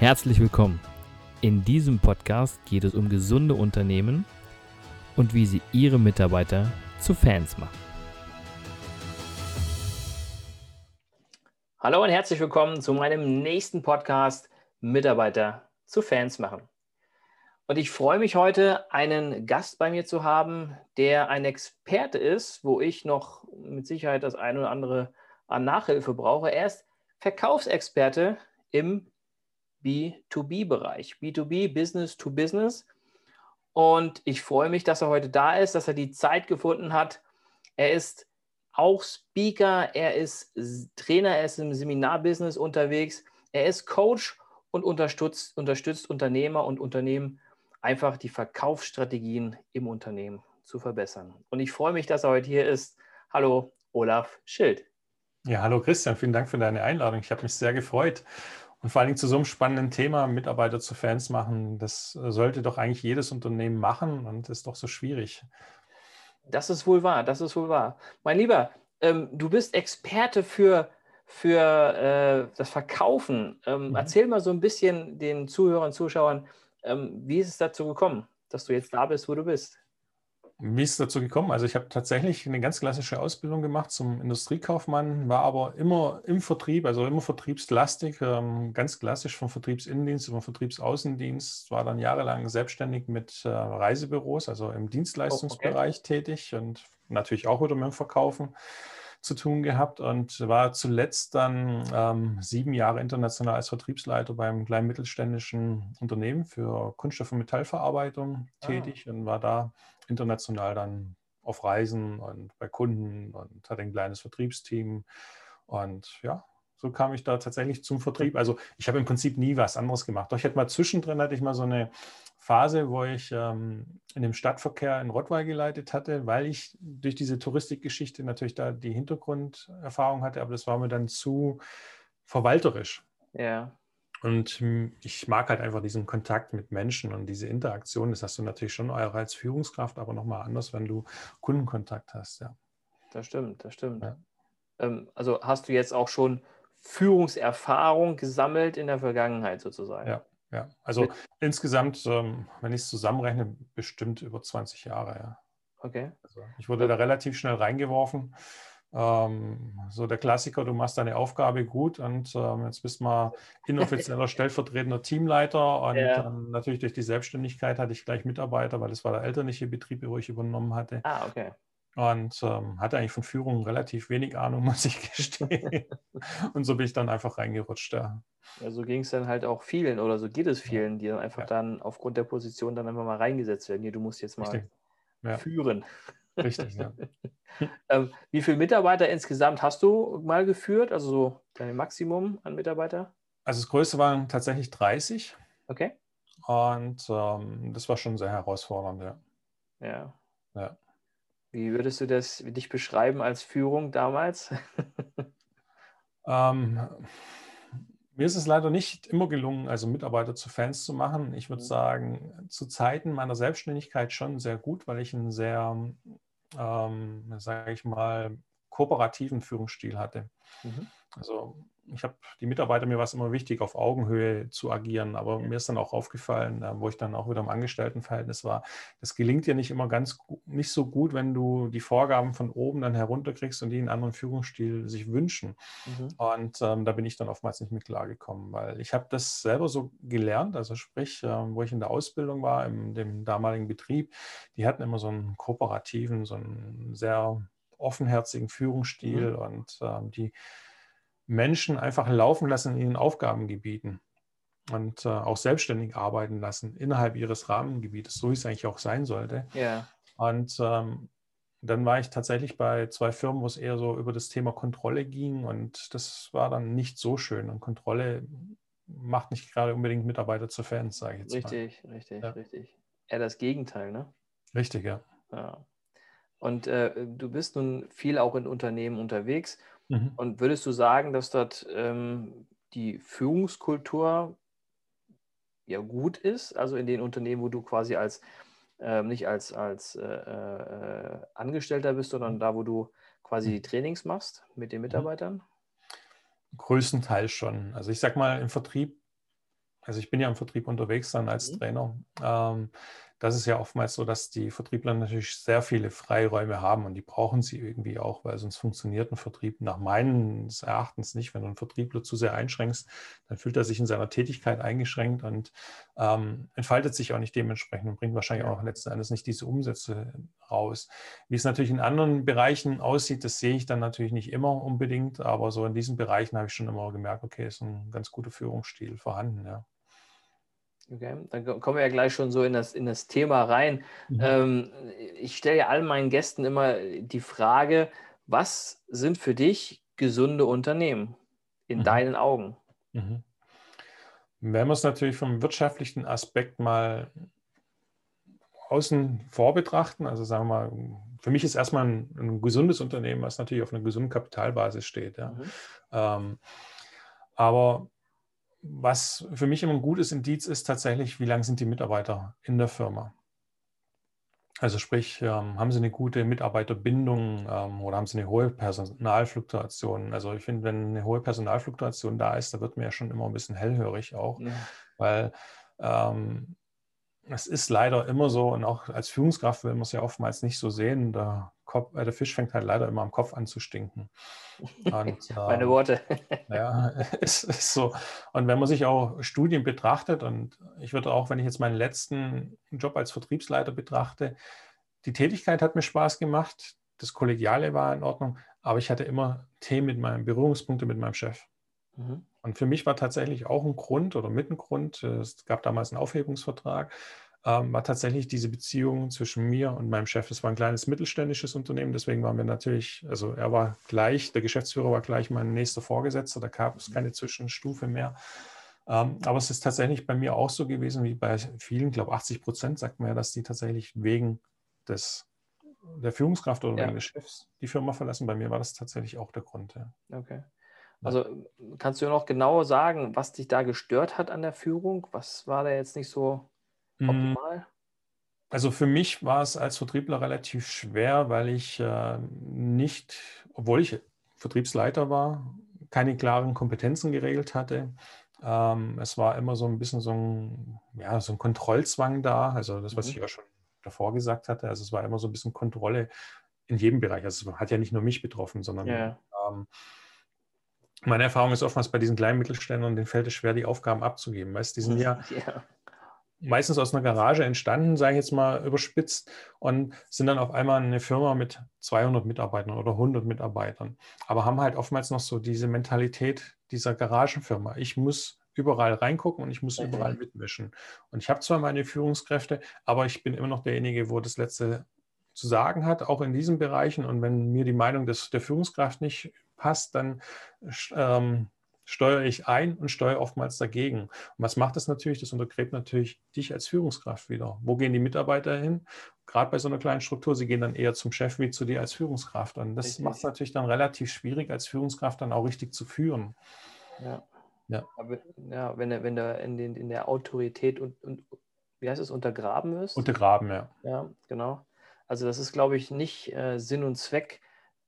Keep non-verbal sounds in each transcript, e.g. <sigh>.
Herzlich willkommen. In diesem Podcast geht es um gesunde Unternehmen und wie sie ihre Mitarbeiter zu Fans machen. Hallo und herzlich willkommen zu meinem nächsten Podcast Mitarbeiter zu Fans machen. Und ich freue mich heute, einen Gast bei mir zu haben, der ein Experte ist, wo ich noch mit Sicherheit das eine oder andere an Nachhilfe brauche. Er ist Verkaufsexperte im B2B-Bereich, B2B, Business to Business. Und ich freue mich, dass er heute da ist, dass er die Zeit gefunden hat. Er ist auch Speaker, er ist Trainer, er ist im Seminarbusiness unterwegs, er ist Coach und unterstützt, unterstützt Unternehmer und Unternehmen einfach die Verkaufsstrategien im Unternehmen zu verbessern. Und ich freue mich, dass er heute hier ist. Hallo, Olaf Schild. Ja, hallo Christian, vielen Dank für deine Einladung. Ich habe mich sehr gefreut. Und vor allen Dingen zu so einem spannenden Thema, Mitarbeiter zu Fans machen, das sollte doch eigentlich jedes Unternehmen machen und ist doch so schwierig. Das ist wohl wahr, das ist wohl wahr. Mein Lieber, ähm, du bist Experte für, für äh, das Verkaufen. Ähm, mhm. Erzähl mal so ein bisschen den Zuhörern, und Zuschauern, ähm, wie ist es dazu gekommen, dass du jetzt da bist, wo du bist? Wie ist es dazu gekommen? Also ich habe tatsächlich eine ganz klassische Ausbildung gemacht zum Industriekaufmann, war aber immer im Vertrieb, also immer vertriebslastig, ähm, ganz klassisch vom Vertriebsinnendienst über Vertriebsaußendienst, war dann jahrelang selbstständig mit äh, Reisebüros, also im Dienstleistungsbereich oh, okay. tätig und natürlich auch wieder mit dem Verkaufen zu tun gehabt und war zuletzt dann ähm, sieben Jahre international als Vertriebsleiter beim kleinen mittelständischen Unternehmen für Kunststoff- und Metallverarbeitung ah. tätig und war da international dann auf Reisen und bei Kunden und hatte ein kleines Vertriebsteam. Und ja, so kam ich da tatsächlich zum Vertrieb. Also ich habe im Prinzip nie was anderes gemacht. Doch ich hatte mal zwischendrin, hatte ich mal so eine Phase, wo ich ähm, in dem Stadtverkehr in Rottweil geleitet hatte, weil ich durch diese Touristikgeschichte natürlich da die Hintergrunderfahrung hatte, aber das war mir dann zu verwalterisch. Ja. Und ich mag halt einfach diesen Kontakt mit Menschen und diese Interaktion. Das hast du natürlich schon als Führungskraft, aber nochmal anders, wenn du Kundenkontakt hast, ja. Das stimmt, das stimmt. Ja. Ähm, also hast du jetzt auch schon Führungserfahrung gesammelt in der Vergangenheit sozusagen? Ja, ja, also Mit insgesamt, ähm, wenn ich es zusammenrechne, bestimmt über 20 Jahre, ja. Okay. Also ich wurde da relativ schnell reingeworfen. Ähm, so der Klassiker, du machst deine Aufgabe gut und ähm, jetzt bist du mal inoffizieller <laughs> stellvertretender Teamleiter und ja. dann natürlich durch die Selbstständigkeit hatte ich gleich Mitarbeiter, weil das war der elterliche Betrieb, wo ich übernommen hatte. Ah, okay und ähm, hatte eigentlich von Führung relativ wenig Ahnung, <laughs> muss ich gestehen. und so bin ich dann einfach reingerutscht. Ja, ja so ging es dann halt auch vielen oder so geht es vielen, die dann einfach ja. dann aufgrund der Position dann einfach mal reingesetzt werden. Hier, du musst jetzt mal ja. führen. Richtig, ja. <laughs> ähm, wie viele Mitarbeiter insgesamt hast du mal geführt? Also so dein Maximum an Mitarbeiter? Also das größte waren tatsächlich 30. Okay. Und ähm, das war schon sehr herausfordernd, ja. Ja. ja. Wie würdest du das dich beschreiben als Führung damals? ähm, mir ist es leider nicht immer gelungen, also Mitarbeiter zu Fans zu machen. Ich würde mhm. sagen, zu Zeiten meiner Selbstständigkeit schon sehr gut, weil ich einen sehr, ähm, sage ich mal, kooperativen Führungsstil hatte. Mhm. Also ich habe die Mitarbeiter, mir war es immer wichtig, auf Augenhöhe zu agieren, aber mir ist dann auch aufgefallen, äh, wo ich dann auch wieder im Angestelltenverhältnis war, das gelingt dir nicht immer ganz nicht so gut, wenn du die Vorgaben von oben dann herunterkriegst und die einen anderen Führungsstil sich wünschen. Mhm. Und ähm, da bin ich dann oftmals nicht mit klargekommen, weil ich habe das selber so gelernt, also sprich, äh, wo ich in der Ausbildung war, in dem damaligen Betrieb, die hatten immer so einen kooperativen, so einen sehr offenherzigen Führungsstil mhm. und ähm, die Menschen einfach laufen lassen in ihren Aufgabengebieten und äh, auch selbstständig arbeiten lassen innerhalb ihres Rahmengebietes, so wie es eigentlich auch sein sollte. Ja. Und ähm, dann war ich tatsächlich bei zwei Firmen, wo es eher so über das Thema Kontrolle ging und das war dann nicht so schön. Und Kontrolle macht nicht gerade unbedingt Mitarbeiter zu Fans, sage ich jetzt richtig, mal. Richtig, richtig, ja. richtig. Eher das Gegenteil, ne? Richtig, ja. ja. Und äh, du bist nun viel auch in Unternehmen unterwegs Mhm. Und würdest du sagen, dass dort ähm, die Führungskultur ja gut ist, also in den Unternehmen, wo du quasi als ähm, nicht als, als äh, äh, Angestellter bist, sondern mhm. da, wo du quasi die mhm. Trainings machst mit den Mitarbeitern? Größtenteils schon. Also ich sag mal, im Vertrieb also ich bin ja im Vertrieb unterwegs dann als mhm. Trainer. Ähm, das ist ja oftmals so, dass die Vertriebler natürlich sehr viele Freiräume haben und die brauchen sie irgendwie auch, weil sonst funktioniert ein Vertrieb nach meines Erachtens nicht. Wenn du einen Vertriebler zu sehr einschränkst, dann fühlt er sich in seiner Tätigkeit eingeschränkt und ähm, entfaltet sich auch nicht dementsprechend und bringt wahrscheinlich auch letzten Endes nicht diese Umsätze raus. Wie es natürlich in anderen Bereichen aussieht, das sehe ich dann natürlich nicht immer unbedingt, aber so in diesen Bereichen habe ich schon immer gemerkt, okay, ist ein ganz guter Führungsstil vorhanden, ja. Okay, dann kommen wir ja gleich schon so in das, in das Thema rein. Mhm. Ähm, ich stelle ja all meinen Gästen immer die Frage, was sind für dich gesunde Unternehmen in mhm. deinen Augen? Mhm. Wenn wir es natürlich vom wirtschaftlichen Aspekt mal außen vor betrachten, also sagen wir mal, für mich ist erstmal ein, ein gesundes Unternehmen, was natürlich auf einer gesunden Kapitalbasis steht. Ja. Mhm. Ähm, aber was für mich immer ein gutes Indiz ist tatsächlich, wie lang sind die Mitarbeiter in der Firma. Also sprich, ähm, haben sie eine gute Mitarbeiterbindung ähm, oder haben sie eine hohe Personalfluktuation? Also ich finde, wenn eine hohe Personalfluktuation da ist, da wird mir ja schon immer ein bisschen hellhörig auch, ja. weil ähm, es ist leider immer so und auch als Führungskraft will man es ja oftmals nicht so sehen. Der, Kopf, äh, der Fisch fängt halt leider immer am Kopf an zu stinken. Und, <laughs> Meine ähm, Worte. <laughs> ja, <laughs> ist, ist so. Und wenn man sich auch Studien betrachtet, und ich würde auch, wenn ich jetzt meinen letzten Job als Vertriebsleiter betrachte, die Tätigkeit hat mir Spaß gemacht, das Kollegiale war in Ordnung, aber ich hatte immer Themen mit meinen Berührungspunkte mit meinem Chef. Mhm. Und für mich war tatsächlich auch ein Grund oder mit ein Grund, es gab damals einen Aufhebungsvertrag, ähm, war tatsächlich diese Beziehung zwischen mir und meinem Chef. Es war ein kleines mittelständisches Unternehmen, deswegen waren wir natürlich, also er war gleich, der Geschäftsführer war gleich mein nächster Vorgesetzter, da gab es keine Zwischenstufe mehr. Ähm, aber es ist tatsächlich bei mir auch so gewesen, wie bei vielen, ich glaube 80 Prozent sagt man ja, dass die tatsächlich wegen des, der Führungskraft oder ja. des Chefs die Firma verlassen. Bei mir war das tatsächlich auch der Grund. Ja. Okay. Also kannst du noch genau sagen, was dich da gestört hat an der Führung? Was war da jetzt nicht so. Optimal? Also für mich war es als Vertriebler relativ schwer, weil ich äh, nicht, obwohl ich Vertriebsleiter war, keine klaren Kompetenzen geregelt hatte. Ähm, es war immer so ein bisschen so ein, ja, so ein Kontrollzwang da, also das, was mhm. ich ja schon davor gesagt hatte. Also es war immer so ein bisschen Kontrolle in jedem Bereich. Also es hat ja nicht nur mich betroffen, sondern ja. ähm, meine Erfahrung ist oftmals bei diesen kleinen Mittelständlern, denen fällt es schwer, die Aufgaben abzugeben. Weißt, die sind <laughs> ja, ja meistens aus einer Garage entstanden, sage ich jetzt mal überspitzt, und sind dann auf einmal eine Firma mit 200 Mitarbeitern oder 100 Mitarbeitern, aber haben halt oftmals noch so diese Mentalität dieser Garagenfirma. Ich muss überall reingucken und ich muss überall mitmischen. Und ich habe zwar meine Führungskräfte, aber ich bin immer noch derjenige, wo das letzte zu sagen hat, auch in diesen Bereichen. Und wenn mir die Meinung des, der Führungskraft nicht passt, dann ähm, steuere ich ein und steuere oftmals dagegen. Und was macht das natürlich? Das untergräbt natürlich dich als Führungskraft wieder. Wo gehen die Mitarbeiter hin? Gerade bei so einer kleinen Struktur, sie gehen dann eher zum Chef wie zu dir als Führungskraft. Und das macht es natürlich dann relativ schwierig, als Führungskraft dann auch richtig zu führen. Ja. Ja, Aber, ja wenn, du, wenn du in, den, in der Autorität und, und, wie heißt es, untergraben wirst? Untergraben, ja. Ja, genau. Also das ist, glaube ich, nicht äh, Sinn und Zweck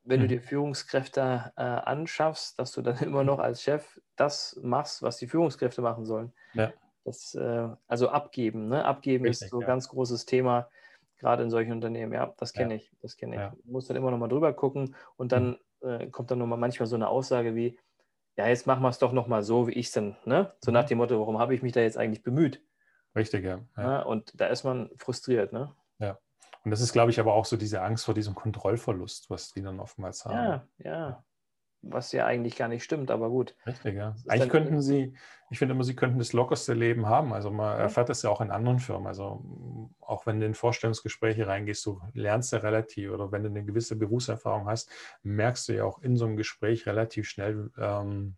wenn du mhm. dir Führungskräfte äh, anschaffst, dass du dann <laughs> immer noch als Chef das machst, was die Führungskräfte machen sollen. Ja. Das, äh, also abgeben, ne? Abgeben Richtig, ist so ein ja. ganz großes Thema, gerade in solchen Unternehmen. Ja, das kenne ja. ich. Das kenne ich. Ja. Du musst dann immer noch mal drüber gucken und dann mhm. äh, kommt dann noch mal manchmal so eine Aussage wie, ja, jetzt machen wir es doch noch mal so, wie ich es dann, ne? So mhm. nach dem Motto, warum habe ich mich da jetzt eigentlich bemüht? Richtig, ja. ja. Und da ist man frustriert, ne? Und das ist, glaube ich, aber auch so diese Angst vor diesem Kontrollverlust, was die dann oftmals haben. Ja, ja. Was ja eigentlich gar nicht stimmt, aber gut. Richtig, ja. Eigentlich könnten sie, ich finde immer, sie könnten das lockerste Leben haben. Also man ja. erfährt das ja auch in anderen Firmen. Also auch wenn du in Vorstellungsgespräche reingehst, du lernst ja relativ, oder wenn du eine gewisse Berufserfahrung hast, merkst du ja auch in so einem Gespräch relativ schnell, ähm,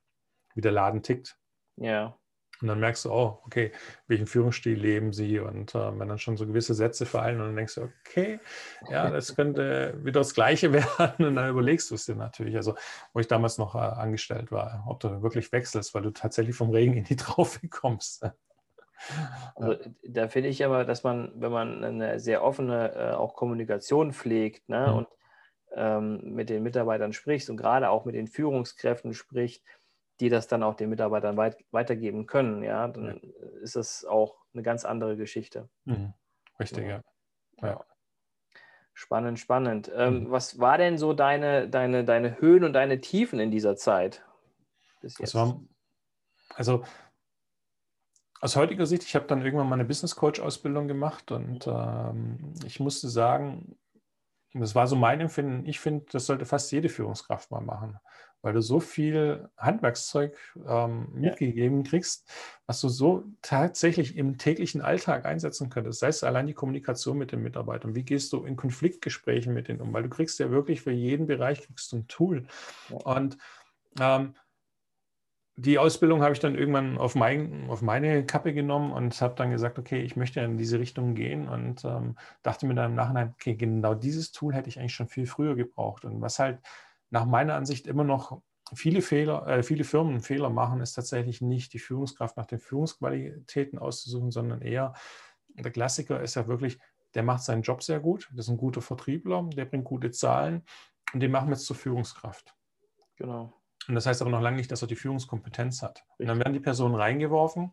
wie der Laden tickt. Ja. Und dann merkst du, oh, okay, welchen Führungsstil leben sie? Und äh, wenn dann schon so gewisse Sätze fallen und dann denkst du, okay, ja, das könnte wieder das Gleiche <laughs> werden. Und dann überlegst du es dir natürlich. Also, wo ich damals noch äh, angestellt war, ob du wirklich wechselst, weil du tatsächlich vom Regen in die <laughs> Traufe kommst. Also, da finde ich aber, dass man, wenn man eine sehr offene äh, auch Kommunikation pflegt ne, mhm. und ähm, mit den Mitarbeitern spricht und gerade auch mit den Führungskräften spricht, die das dann auch den Mitarbeitern weit, weitergeben können, ja, dann ja. ist das auch eine ganz andere Geschichte. Mhm. Richtig, ja. ja. ja. Spannend, spannend. Ähm, mhm. Was war denn so deine, deine, deine Höhen und deine Tiefen in dieser Zeit? Bis jetzt? War, also aus heutiger Sicht, ich habe dann irgendwann mal eine Business Coach Ausbildung gemacht und ähm, ich musste sagen, das war so mein Empfinden, ich finde, das sollte fast jede Führungskraft mal machen weil du so viel Handwerkszeug ähm, mitgegeben kriegst, was du so tatsächlich im täglichen Alltag einsetzen könntest. Sei es allein die Kommunikation mit den Mitarbeitern. Wie gehst du in Konfliktgesprächen mit denen um? Weil du kriegst ja wirklich für jeden Bereich kriegst du ein Tool. Und ähm, die Ausbildung habe ich dann irgendwann auf, mein, auf meine Kappe genommen und habe dann gesagt, okay, ich möchte in diese Richtung gehen und ähm, dachte mir dann im Nachhinein, okay, genau dieses Tool hätte ich eigentlich schon viel früher gebraucht. Und was halt nach meiner Ansicht immer noch viele Fehler, äh, viele Firmen Fehler machen, ist tatsächlich nicht die Führungskraft nach den Führungsqualitäten auszusuchen, sondern eher der Klassiker ist ja wirklich, der macht seinen Job sehr gut, das ist ein guter Vertriebler, der bringt gute Zahlen und den machen wir jetzt zur Führungskraft. Genau. Und das heißt aber noch lange nicht, dass er die Führungskompetenz hat. Und dann werden die Personen reingeworfen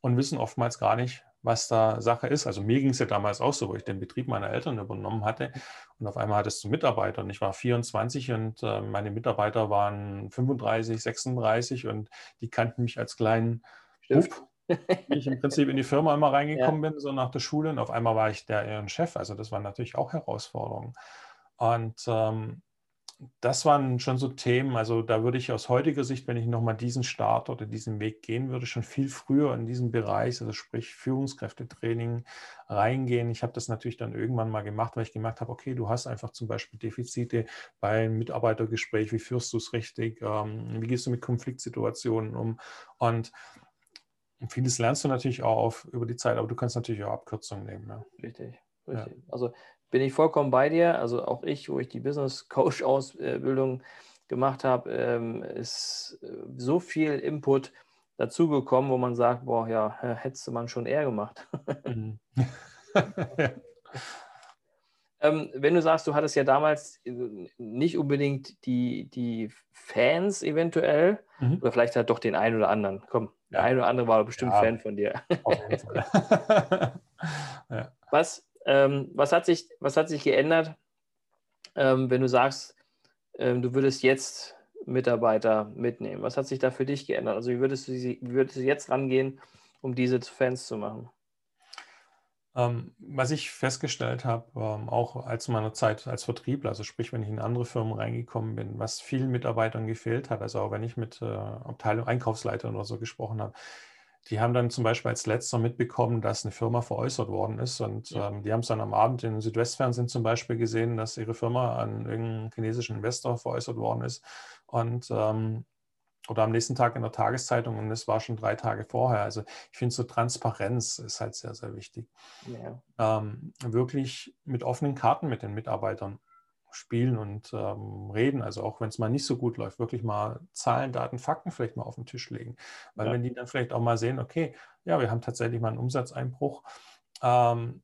und wissen oftmals gar nicht, was da Sache ist. Also mir ging es ja damals auch so, wo ich den Betrieb meiner Eltern übernommen hatte und auf einmal hattest du Mitarbeiter und ich war 24 und äh, meine Mitarbeiter waren 35, 36 und die kannten mich als kleinen Bub, wie ich im Prinzip in die Firma immer reingekommen ja. bin, so nach der Schule und auf einmal war ich der ihren Chef. Also das waren natürlich auch Herausforderungen. Und ähm, das waren schon so Themen, also da würde ich aus heutiger Sicht, wenn ich nochmal diesen Start oder diesen Weg gehen würde, schon viel früher in diesem Bereich, also sprich Führungskräftetraining reingehen. Ich habe das natürlich dann irgendwann mal gemacht, weil ich gemerkt habe, okay, du hast einfach zum Beispiel Defizite beim Mitarbeitergespräch, wie führst du es richtig, ähm, wie gehst du mit Konfliktsituationen um und vieles lernst du natürlich auch auf, über die Zeit, aber du kannst natürlich auch Abkürzungen nehmen. Ja. Richtig. Richtig. Ja. Also bin ich vollkommen bei dir. Also auch ich, wo ich die Business Coach Ausbildung gemacht habe, ähm, ist äh, so viel Input dazugekommen, wo man sagt, boah, ja, hättest du man schon eher gemacht. Mhm. <laughs> <laughs> ähm, wenn du sagst, du hattest ja damals äh, nicht unbedingt die, die Fans eventuell, mhm. oder vielleicht halt doch den einen oder anderen. Komm, der eine oder andere war bestimmt ja, Fan von dir. <laughs> ja. Was ähm, was, hat sich, was hat sich geändert, ähm, wenn du sagst, ähm, du würdest jetzt Mitarbeiter mitnehmen? Was hat sich da für dich geändert? Also wie würdest du, wie würdest du jetzt rangehen, um diese zu Fans zu machen? Ähm, was ich festgestellt habe, ähm, auch als meiner Zeit als Vertriebler, also sprich, wenn ich in andere Firmen reingekommen bin, was vielen Mitarbeitern gefehlt hat, also auch wenn ich mit äh, Abteilung Einkaufsleitern oder so gesprochen habe, die haben dann zum Beispiel als letzter mitbekommen, dass eine Firma veräußert worden ist. Und ja. ähm, die haben es dann am Abend im Südwestfernsehen zum Beispiel gesehen, dass ihre Firma an irgendeinen chinesischen Investor veräußert worden ist. Und ähm, oder am nächsten Tag in der Tageszeitung und das war schon drei Tage vorher. Also ich finde so Transparenz ist halt sehr, sehr wichtig. Ja. Ähm, wirklich mit offenen Karten mit den Mitarbeitern spielen und ähm, reden. Also auch wenn es mal nicht so gut läuft, wirklich mal Zahlen, Daten, Fakten vielleicht mal auf den Tisch legen. Weil ja. wenn die dann vielleicht auch mal sehen, okay, ja, wir haben tatsächlich mal einen Umsatzeinbruch. Ähm,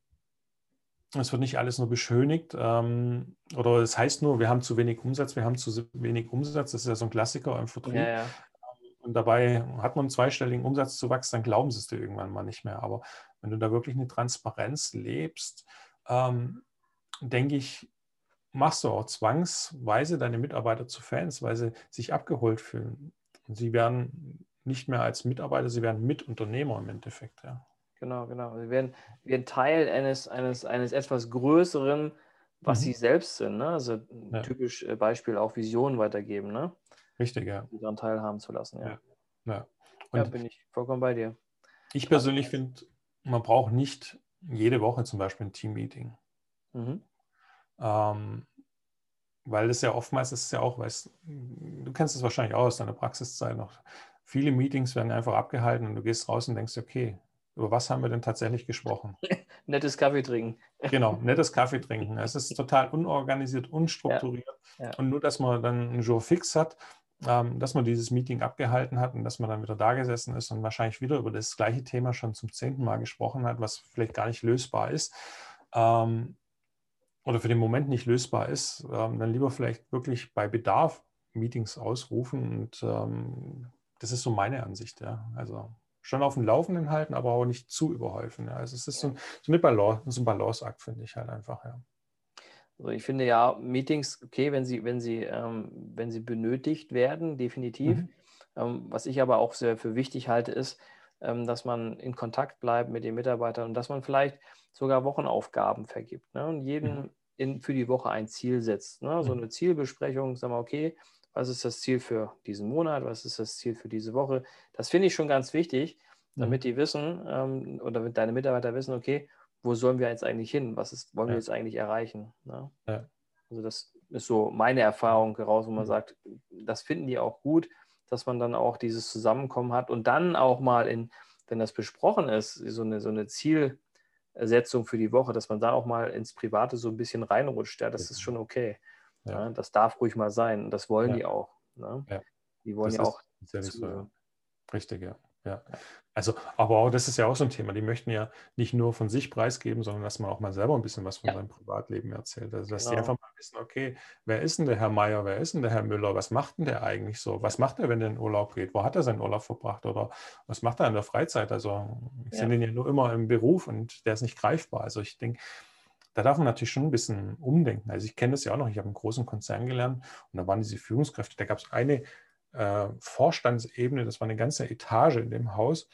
es wird nicht alles nur beschönigt ähm, oder es heißt nur, wir haben zu wenig Umsatz, wir haben zu wenig Umsatz. Das ist ja so ein Klassiker im Vertrieb. Ja, ja. Und dabei hat man einen zweistelligen Umsatzzuwachs, dann glauben sie es dir irgendwann mal nicht mehr. Aber wenn du da wirklich eine Transparenz lebst, ähm, denke ich, machst du auch zwangsweise deine Mitarbeiter zu Fans, weil sie sich abgeholt fühlen. Und sie werden nicht mehr als Mitarbeiter, sie werden Mitunternehmer im Endeffekt. Ja. Genau, genau. Sie werden, werden Teil eines, eines, eines etwas Größeren, was mhm. sie selbst sind. Ne? Also ja. typisch äh, Beispiel auch Visionen weitergeben. Ne? Richtig, ja. Sie daran teilhaben zu lassen. Ja, ja. ja. ja bin ich vollkommen bei dir. Ich persönlich finde, man braucht nicht jede Woche zum Beispiel ein Team-Meeting. Mhm. Ähm, weil das ja oftmals ist ja auch, weißt, du kennst es wahrscheinlich auch aus deiner Praxiszeit noch. Viele Meetings werden einfach abgehalten und du gehst raus und denkst, okay, über was haben wir denn tatsächlich gesprochen? <laughs> nettes Kaffee trinken. genau, <laughs> nettes Kaffee trinken. Es ist total unorganisiert, unstrukturiert. Ja, ja. Und nur, dass man dann einen Jour fix hat, ähm, dass man dieses Meeting abgehalten hat und dass man dann wieder da gesessen ist und wahrscheinlich wieder über das gleiche Thema schon zum zehnten Mal gesprochen hat, was vielleicht gar nicht lösbar ist. Ähm, oder für den Moment nicht lösbar ist, ähm, dann lieber vielleicht wirklich bei Bedarf Meetings ausrufen. Und ähm, das ist so meine Ansicht, ja. Also schon auf dem Laufenden halten, aber auch nicht zu überhäufen. Ja. Also es ist so, ein, so Balance, so ein Balanceakt, finde ich halt einfach, ja. Also ich finde ja Meetings okay, wenn sie, wenn sie, ähm, wenn sie benötigt werden, definitiv. Mhm. Ähm, was ich aber auch sehr für wichtig halte, ist, dass man in Kontakt bleibt mit den Mitarbeitern und dass man vielleicht sogar Wochenaufgaben vergibt ne? und jeden mhm. in, für die Woche ein Ziel setzt. Ne? So mhm. eine Zielbesprechung, sagen wir, okay, was ist das Ziel für diesen Monat, was ist das Ziel für diese Woche. Das finde ich schon ganz wichtig, damit die wissen ähm, oder damit deine Mitarbeiter wissen, okay, wo sollen wir jetzt eigentlich hin? Was ist, wollen ja. wir jetzt eigentlich erreichen? Ne? Ja. Also das ist so meine Erfahrung heraus, wo man mhm. sagt, das finden die auch gut, dass man dann auch dieses Zusammenkommen hat und dann auch mal in, wenn das besprochen ist, so eine, so eine Zielsetzung für die Woche, dass man da auch mal ins Private so ein bisschen reinrutscht. Ja, das ist schon okay. Ja. das darf ruhig mal sein. Das wollen die auch. Ne? Die wollen das ja auch. So, Richtig, ja. Ja, also, aber auch, das ist ja auch so ein Thema. Die möchten ja nicht nur von sich preisgeben, sondern dass man auch mal selber ein bisschen was von ja. seinem Privatleben erzählt. Also, dass genau. die einfach mal wissen, okay, wer ist denn der Herr Meier, wer ist denn der Herr Müller, was macht denn der eigentlich so? Was macht er, wenn er in Urlaub geht? Wo hat er seinen Urlaub verbracht oder was macht er in der Freizeit? Also, ich ja. sehe den ja nur immer im Beruf und der ist nicht greifbar. Also, ich denke, da darf man natürlich schon ein bisschen umdenken. Also ich kenne das ja auch noch, ich habe einen großen Konzern gelernt und da waren diese Führungskräfte, da gab es eine äh, Vorstandsebene, das war eine ganze Etage in dem Haus.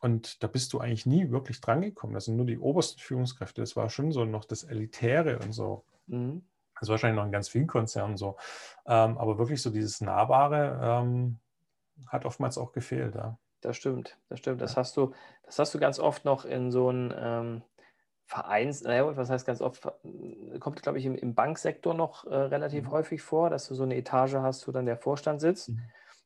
Und da bist du eigentlich nie wirklich drangekommen. Das sind nur die obersten Führungskräfte. Das war schon so noch das Elitäre und so. Mhm. Das ist wahrscheinlich noch in ganz vielen Konzernen so. Ähm, aber wirklich so dieses Nahbare ähm, hat oftmals auch gefehlt. Ja. Das stimmt, das stimmt. Das hast du, das hast du ganz oft noch in so einem ähm, Vereins, naja, was heißt ganz oft, kommt, glaube ich, im, im Banksektor noch äh, relativ mhm. häufig vor, dass du so eine Etage hast, wo dann der Vorstand sitzt mhm.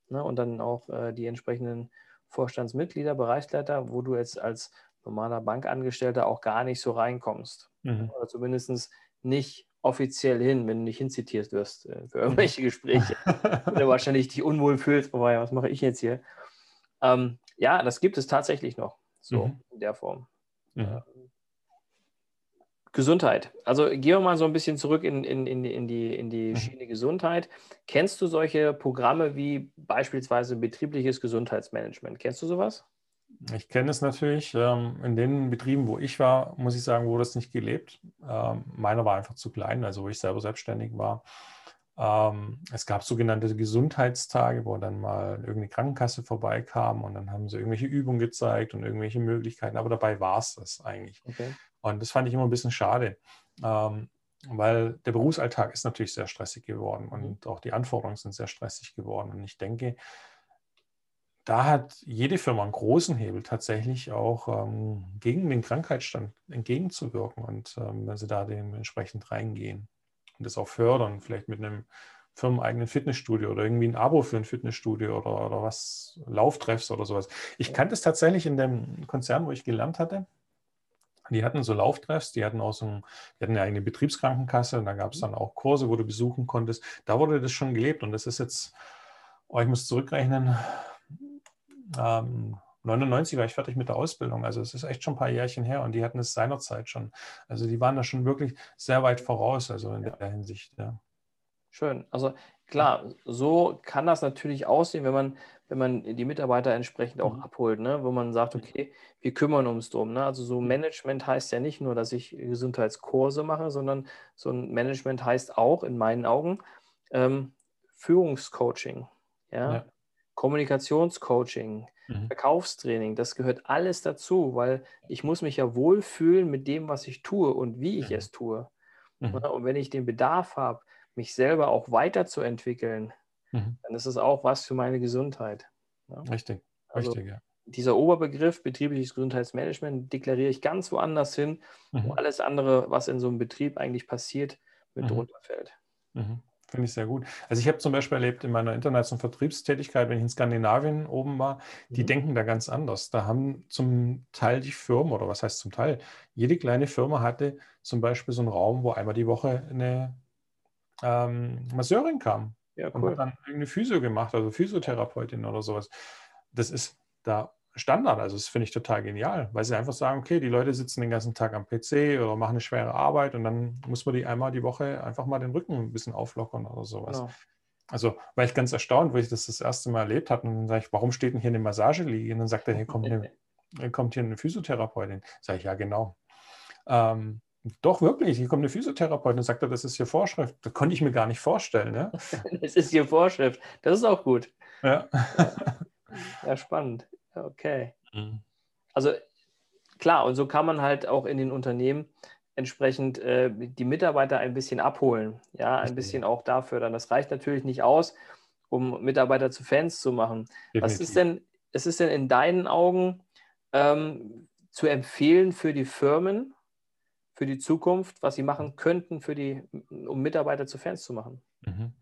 ne, und dann auch äh, die entsprechenden Vorstandsmitglieder, Bereichsleiter, wo du jetzt als normaler Bankangestellter auch gar nicht so reinkommst. Mhm. Oder zumindest nicht offiziell hin, wenn du nicht hinzitiert wirst äh, für irgendwelche Gespräche. oder wahrscheinlich dich unwohl fühlst, ja, was mache ich jetzt hier? Ähm, ja, das gibt es tatsächlich noch, so mhm. in der Form. Mhm. Gesundheit. Also gehen wir mal so ein bisschen zurück in, in, in, in die, in die mhm. Schiene Gesundheit. Kennst du solche Programme wie beispielsweise betriebliches Gesundheitsmanagement? Kennst du sowas? Ich kenne es natürlich. Ähm, in den Betrieben, wo ich war, muss ich sagen, wurde es nicht gelebt. Ähm, meiner war einfach zu klein, also wo ich selber selbstständig war. Ähm, es gab sogenannte Gesundheitstage, wo dann mal irgendeine Krankenkasse vorbeikam und dann haben sie irgendwelche Übungen gezeigt und irgendwelche Möglichkeiten, aber dabei war es das eigentlich. Okay. Und das fand ich immer ein bisschen schade, weil der Berufsalltag ist natürlich sehr stressig geworden mhm. und auch die Anforderungen sind sehr stressig geworden. Und ich denke, da hat jede Firma einen großen Hebel tatsächlich auch ähm, gegen den Krankheitsstand entgegenzuwirken und ähm, wenn sie da dementsprechend reingehen und das auch fördern, vielleicht mit einem firmeneigenen Fitnessstudio oder irgendwie ein Abo für ein Fitnessstudio oder, oder was, Lauftreffs oder sowas. Ich kannte es tatsächlich in dem Konzern, wo ich gelernt hatte. Die hatten so Lauftreffs, die hatten auch so ein, die hatten eine Betriebskrankenkasse und da gab es mhm. dann auch Kurse, wo du besuchen konntest. Da wurde das schon gelebt und das ist jetzt, oh, ich muss zurückrechnen, ähm, 99 war ich fertig mit der Ausbildung. Also es ist echt schon ein paar Jährchen her und die hatten es seinerzeit schon. Also die waren da schon wirklich sehr weit voraus, also in ja. der Hinsicht. Ja. Schön. Also klar, so kann das natürlich aussehen, wenn man, wenn man die Mitarbeiter entsprechend auch mhm. abholt, ne? wo man sagt, okay, wir kümmern uns drum. Ne? Also so Management heißt ja nicht nur, dass ich Gesundheitskurse mache, sondern so ein Management heißt auch in meinen Augen ähm, Führungscoaching, ja? ja. Kommunikationscoaching, mhm. Verkaufstraining, das gehört alles dazu, weil ich muss mich ja wohlfühlen mit dem, was ich tue und wie ich mhm. es tue. Mhm. Und wenn ich den Bedarf habe, mich selber auch weiterzuentwickeln, mhm. dann ist es auch was für meine Gesundheit. Ja? Richtig, also, richtig, ja. Dieser Oberbegriff betriebliches Gesundheitsmanagement deklariere ich ganz woanders hin, mhm. wo alles andere, was in so einem Betrieb eigentlich passiert, mit mhm. drunter fällt. Finde ich sehr gut. Also ich habe zum Beispiel erlebt in meiner internationalen Vertriebstätigkeit, wenn ich in Skandinavien oben war, die mhm. denken da ganz anders. Da haben zum Teil die Firmen, oder was heißt zum Teil, jede kleine Firma hatte zum Beispiel so einen Raum, wo einmal die Woche eine ähm, Masseurin kam. Ja, cool. Und hat dann irgendeine Physio gemacht, also Physiotherapeutin oder sowas. Das ist da Standard. Also das finde ich total genial, weil sie einfach sagen, okay, die Leute sitzen den ganzen Tag am PC oder machen eine schwere Arbeit und dann muss man die einmal die Woche einfach mal den Rücken ein bisschen auflockern oder sowas. Genau. Also war ich ganz erstaunt, wo ich das das erste Mal erlebt habe. Und dann sage ich, warum steht denn hier eine Massageliege? Und dann sagt er, hier kommt, eine, <laughs> kommt hier eine Physiotherapeutin. Sage ich, ja, genau. Ähm, doch, wirklich, hier kommt eine Physiotherapeutin und sagt er, das ist hier Vorschrift. Das konnte ich mir gar nicht vorstellen. Ja? <laughs> das ist hier Vorschrift. Das ist auch gut. Ja, ja <laughs> spannend. Okay. Mhm. Also klar, und so kann man halt auch in den Unternehmen entsprechend äh, die Mitarbeiter ein bisschen abholen, ja, ein bisschen auch dafür dann. Das reicht natürlich nicht aus, um Mitarbeiter zu Fans zu machen. Definitiv. Was ist denn, es ist denn in deinen Augen ähm, zu empfehlen für die Firmen, für die Zukunft, was sie machen könnten, für die, um Mitarbeiter zu Fans zu machen? Mhm.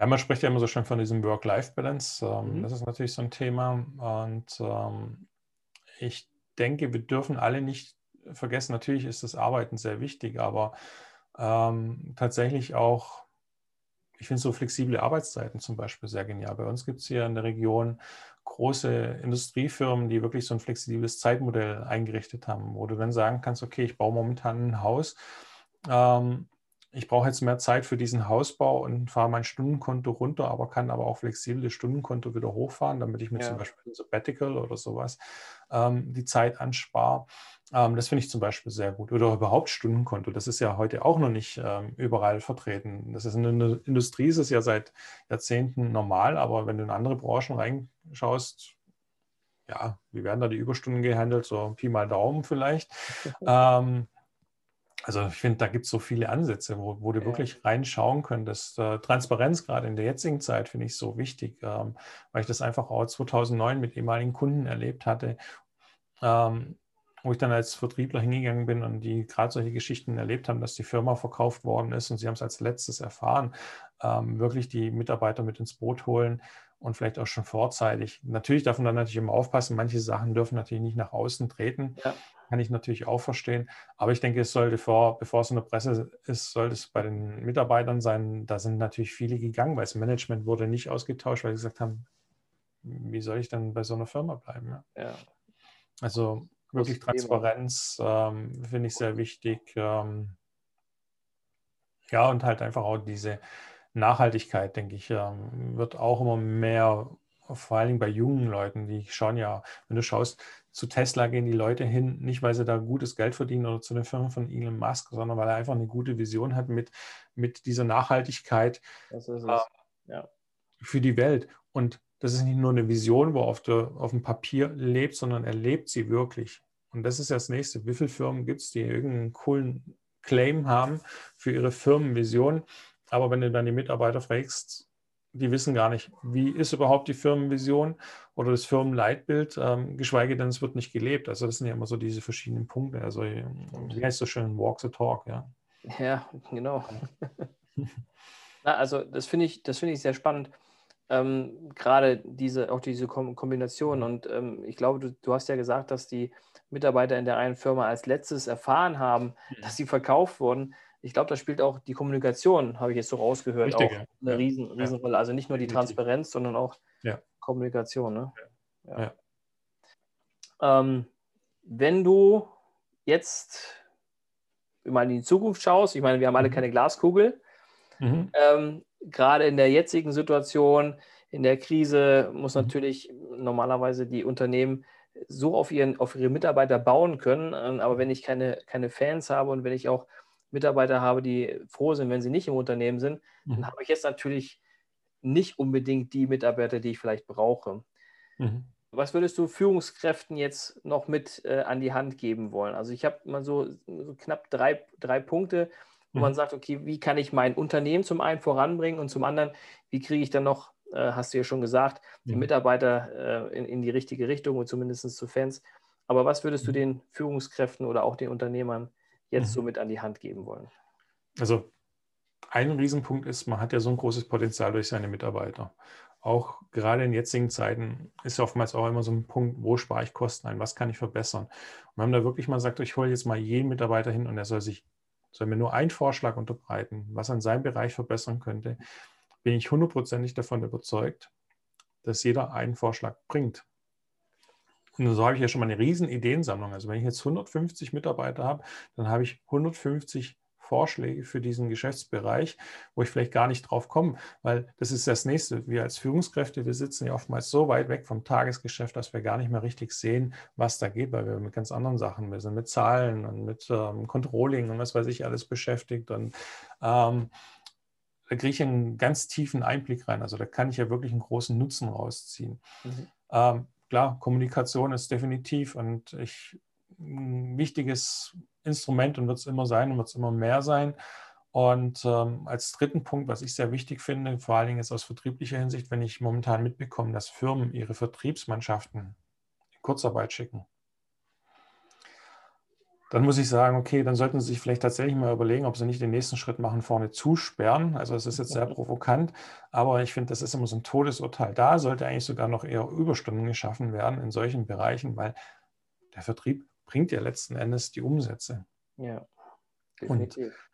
Ja, man spricht ja immer so schön von diesem Work-Life-Balance. Ähm, mhm. Das ist natürlich so ein Thema. Und ähm, ich denke, wir dürfen alle nicht vergessen, natürlich ist das Arbeiten sehr wichtig, aber ähm, tatsächlich auch, ich finde so flexible Arbeitszeiten zum Beispiel sehr genial. Bei uns gibt es hier in der Region große Industriefirmen, die wirklich so ein flexibles Zeitmodell eingerichtet haben, wo du dann sagen kannst, okay, ich baue momentan ein Haus. Ähm, ich brauche jetzt mehr Zeit für diesen Hausbau und fahre mein Stundenkonto runter, aber kann aber auch flexible Stundenkonto wieder hochfahren, damit ich mir ja. zum Beispiel ein Sabbatical oder sowas ähm, die Zeit anspare. Ähm, das finde ich zum Beispiel sehr gut. Oder überhaupt Stundenkonto. Das ist ja heute auch noch nicht ähm, überall vertreten. Das ist in der Industrie ist es ja seit Jahrzehnten normal, aber wenn du in andere Branchen reinschaust, ja, wie werden da die Überstunden gehandelt? So Pi mal Daumen vielleicht. <laughs> also ich finde, da gibt es so viele Ansätze, wo, wo du ja. wirklich reinschauen könntest. Äh, Transparenz gerade in der jetzigen Zeit finde ich so wichtig, ähm, weil ich das einfach auch 2009 mit ehemaligen Kunden erlebt hatte, ähm, wo ich dann als Vertriebler hingegangen bin und die gerade solche Geschichten erlebt haben, dass die Firma verkauft worden ist und sie haben es als letztes erfahren, ähm, wirklich die Mitarbeiter mit ins Boot holen und vielleicht auch schon vorzeitig. Natürlich darf man dann natürlich immer aufpassen, manche Sachen dürfen natürlich nicht nach außen treten. Ja kann ich natürlich auch verstehen. Aber ich denke, es sollte vor, bevor es in der Presse ist, sollte es bei den Mitarbeitern sein. Da sind natürlich viele gegangen, weil das Management wurde nicht ausgetauscht, weil sie gesagt haben, wie soll ich dann bei so einer Firma bleiben? Ja. ja. Also wirklich Transparenz ähm, finde ich sehr wichtig. Ähm, ja, und halt einfach auch diese Nachhaltigkeit, denke ich, ähm, wird auch immer mehr vor allen Dingen bei jungen Leuten, die schauen ja, wenn du schaust, zu Tesla gehen die Leute hin, nicht weil sie da gutes Geld verdienen oder zu den Firmen von Elon Musk, sondern weil er einfach eine gute Vision hat mit, mit dieser Nachhaltigkeit äh, ja. für die Welt. Und das ist nicht nur eine Vision, wo auf, der, auf dem Papier lebt, sondern er lebt sie wirklich. Und das ist ja das nächste. Wie viele Firmen gibt es, die irgendeinen coolen Claim haben für ihre Firmenvision? Aber wenn du dann die Mitarbeiter fragst, die wissen gar nicht, wie ist überhaupt die Firmenvision oder das Firmenleitbild, ähm, geschweige denn, es wird nicht gelebt. Also das sind ja immer so diese verschiedenen Punkte. Also wie heißt das schön, walk the talk, ja. Ja, genau. <laughs> Na, also das finde ich, das finde ich sehr spannend. Ähm, gerade diese, auch diese Kombination. Und ähm, ich glaube, du, du, hast ja gesagt, dass die Mitarbeiter in der einen Firma als letztes erfahren haben, dass sie verkauft wurden ich glaube, da spielt auch die Kommunikation, habe ich jetzt so rausgehört, Richtig, auch eine ja. riesen, Riesenrolle. Also nicht nur die Transparenz, sondern auch ja. Kommunikation. Ne? Ja. Ähm, wenn du jetzt mal in die Zukunft schaust, ich meine, wir haben alle mhm. keine Glaskugel. Mhm. Ähm, gerade in der jetzigen Situation, in der Krise, muss mhm. natürlich normalerweise die Unternehmen so auf, ihren, auf ihre Mitarbeiter bauen können. Ähm, aber wenn ich keine, keine Fans habe und wenn ich auch Mitarbeiter habe, die froh sind, wenn sie nicht im Unternehmen sind, mhm. dann habe ich jetzt natürlich nicht unbedingt die Mitarbeiter, die ich vielleicht brauche. Mhm. Was würdest du Führungskräften jetzt noch mit äh, an die Hand geben wollen? Also ich habe mal so, so, knapp drei, drei Punkte, wo mhm. man sagt, okay, wie kann ich mein Unternehmen zum einen voranbringen und zum anderen, wie kriege ich dann noch, äh, hast du ja schon gesagt, die mhm. Mitarbeiter äh, in, in die richtige Richtung und zumindest zu Fans. Aber was würdest du mhm. den Führungskräften oder auch den Unternehmern jetzt mhm. so mit an die Hand geben wollen? Also ein Riesenpunkt ist, man hat ja so ein großes Potenzial durch seine Mitarbeiter. Auch gerade in jetzigen Zeiten ist ja oftmals auch immer so ein Punkt, wo spare ich Kosten ein, was kann ich verbessern? Und wenn man da wirklich mal sagt, ich hole jetzt mal jeden Mitarbeiter hin und er soll sich, soll mir nur einen Vorschlag unterbreiten, was an seinem Bereich verbessern könnte, bin ich hundertprozentig davon überzeugt, dass jeder einen Vorschlag bringt. Und so habe ich ja schon mal eine riesen Ideensammlung. Also wenn ich jetzt 150 Mitarbeiter habe, dann habe ich 150 Vorschläge für diesen Geschäftsbereich, wo ich vielleicht gar nicht drauf komme, weil das ist das Nächste. Wir als Führungskräfte, wir sitzen ja oftmals so weit weg vom Tagesgeschäft, dass wir gar nicht mehr richtig sehen, was da geht, weil wir mit ganz anderen Sachen, wir sind mit Zahlen und mit ähm, Controlling und was weiß ich alles beschäftigt und ähm, da kriege ich einen ganz tiefen Einblick rein. Also da kann ich ja wirklich einen großen Nutzen rausziehen. Mhm. Ähm, klar, Kommunikation ist definitiv und ich, ein wichtiges Instrument und wird es immer sein und wird es immer mehr sein. Und ähm, als dritten Punkt, was ich sehr wichtig finde, vor allen Dingen jetzt aus vertrieblicher Hinsicht, wenn ich momentan mitbekomme, dass Firmen ihre Vertriebsmannschaften in Kurzarbeit schicken, dann muss ich sagen, okay, dann sollten Sie sich vielleicht tatsächlich mal überlegen, ob Sie nicht den nächsten Schritt machen, vorne zusperren. Also es ist jetzt sehr provokant, aber ich finde, das ist immer so ein Todesurteil. Da sollte eigentlich sogar noch eher Überstunden geschaffen werden in solchen Bereichen, weil der Vertrieb bringt ja letzten Endes die Umsätze. Ja, definitiv.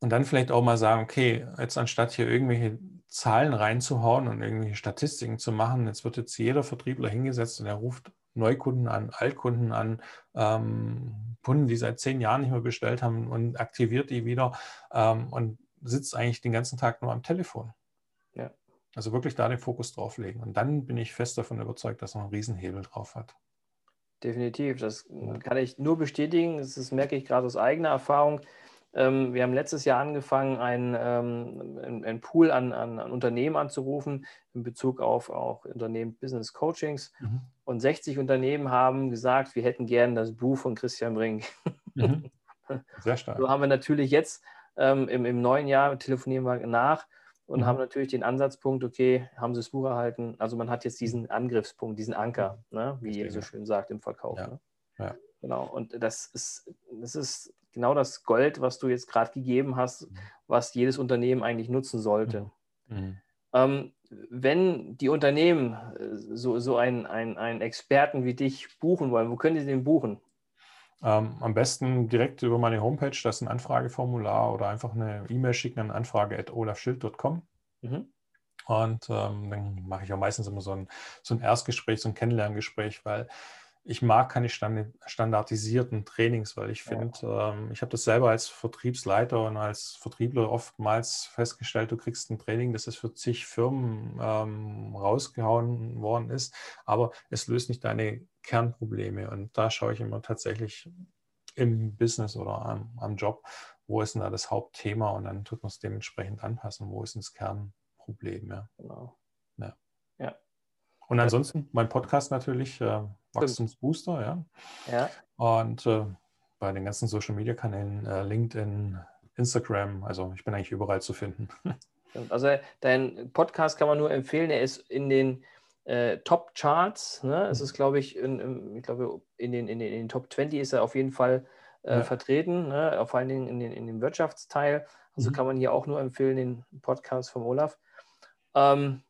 Und, und dann vielleicht auch mal sagen, okay, jetzt anstatt hier irgendwelche Zahlen reinzuhauen und irgendwelche Statistiken zu machen, jetzt wird jetzt jeder Vertriebler hingesetzt und er ruft Neukunden an, Altkunden an, ähm, Kunden, die seit zehn Jahren nicht mehr bestellt haben und aktiviert die wieder ähm, und sitzt eigentlich den ganzen Tag nur am Telefon. Ja. Also wirklich da den Fokus drauf legen. Und dann bin ich fest davon überzeugt, dass man einen Riesenhebel drauf hat. Definitiv, das kann ich nur bestätigen. Das merke ich gerade aus eigener Erfahrung. Ähm, wir haben letztes Jahr angefangen, einen, ähm, einen Pool an, an, an, Unternehmen anzurufen in Bezug auf auch Unternehmen Business Coachings. Mhm. Und 60 Unternehmen haben gesagt, wir hätten gern das Buch von Christian Brink. Mhm. <laughs> Sehr stark. So haben wir natürlich jetzt ähm, im, im neuen Jahr telefonieren wir nach und mhm. haben natürlich den Ansatzpunkt, okay, haben Sie das Buch erhalten? Also man hat jetzt diesen Angriffspunkt, diesen Anker, ne, wie ihr so schön sagt im Verkauf. Ja. Ne? ja. Genau, und das ist, das ist genau das Gold, was du jetzt gerade gegeben hast, mhm. was jedes Unternehmen eigentlich nutzen sollte. Mhm. mhm. Ähm, wenn die Unternehmen äh, so, so einen, einen, einen Experten wie dich buchen wollen, wo können sie den buchen? Ähm, am besten direkt über meine Homepage, das ist ein Anfrageformular oder einfach eine E-Mail schicken an anfrage.olafschild.com. Mhm. Und ähm, dann mache ich auch meistens immer so ein, so ein Erstgespräch, so ein Kennenlerngespräch, weil ich mag keine standardisierten Trainings, weil ich finde, ja. ähm, ich habe das selber als Vertriebsleiter und als Vertriebler oftmals festgestellt, du kriegst ein Training, das ist für zig Firmen ähm, rausgehauen worden ist, aber es löst nicht deine Kernprobleme. Und da schaue ich immer tatsächlich im Business oder am, am Job, wo ist denn da das Hauptthema und dann tut man es dementsprechend anpassen, wo ist denn das Kernproblem. Ja. Genau. Ja. ja. Und ansonsten mein Podcast natürlich, äh, Wachstumsbooster, ja. Ja. Und äh, bei den ganzen Social Media Kanälen, äh, LinkedIn, Instagram, also ich bin eigentlich überall zu finden. <laughs> Also dein Podcast kann man nur empfehlen, er ist in den äh, Top Charts. Ne? Es mhm. ist, glaube ich, in, in, ich glaube, in den, in, den, in den Top 20 ist er auf jeden Fall äh, ja. vertreten, ne? vor allen Dingen in, den, in dem Wirtschaftsteil. Also mhm. kann man hier auch nur empfehlen, den Podcast vom Olaf. Ähm,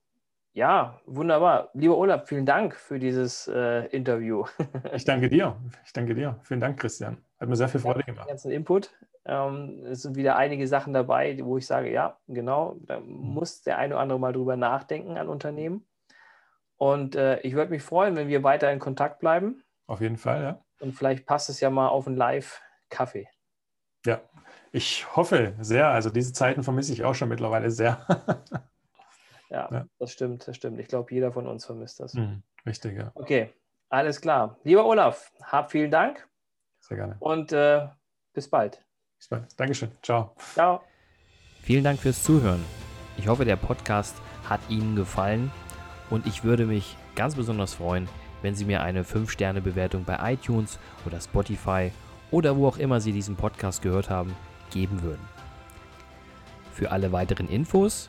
ja, wunderbar. Lieber Olaf, vielen Dank für dieses äh, Interview. <laughs> ich danke dir. Ich danke dir. Vielen Dank, Christian. Hat mir sehr viel Freude gemacht. ganzen Input. Ähm, es sind wieder einige Sachen dabei, wo ich sage, ja, genau, da mhm. muss der eine oder andere mal drüber nachdenken an Unternehmen. Und äh, ich würde mich freuen, wenn wir weiter in Kontakt bleiben. Auf jeden Fall, ja. Und vielleicht passt es ja mal auf einen Live-Kaffee. Ja, ich hoffe sehr. Also diese Zeiten vermisse ich auch schon mittlerweile sehr. <laughs> Ja, ja, das stimmt, das stimmt. Ich glaube, jeder von uns vermisst das. Mhm, richtig, ja. Okay, alles klar. Lieber Olaf, hab vielen Dank. Sehr gerne. Und äh, bis bald. Bis bald. Dankeschön. Ciao. Ciao. Vielen Dank fürs Zuhören. Ich hoffe, der Podcast hat Ihnen gefallen und ich würde mich ganz besonders freuen, wenn Sie mir eine 5-Sterne-Bewertung bei iTunes oder Spotify oder wo auch immer Sie diesen Podcast gehört haben, geben würden. Für alle weiteren Infos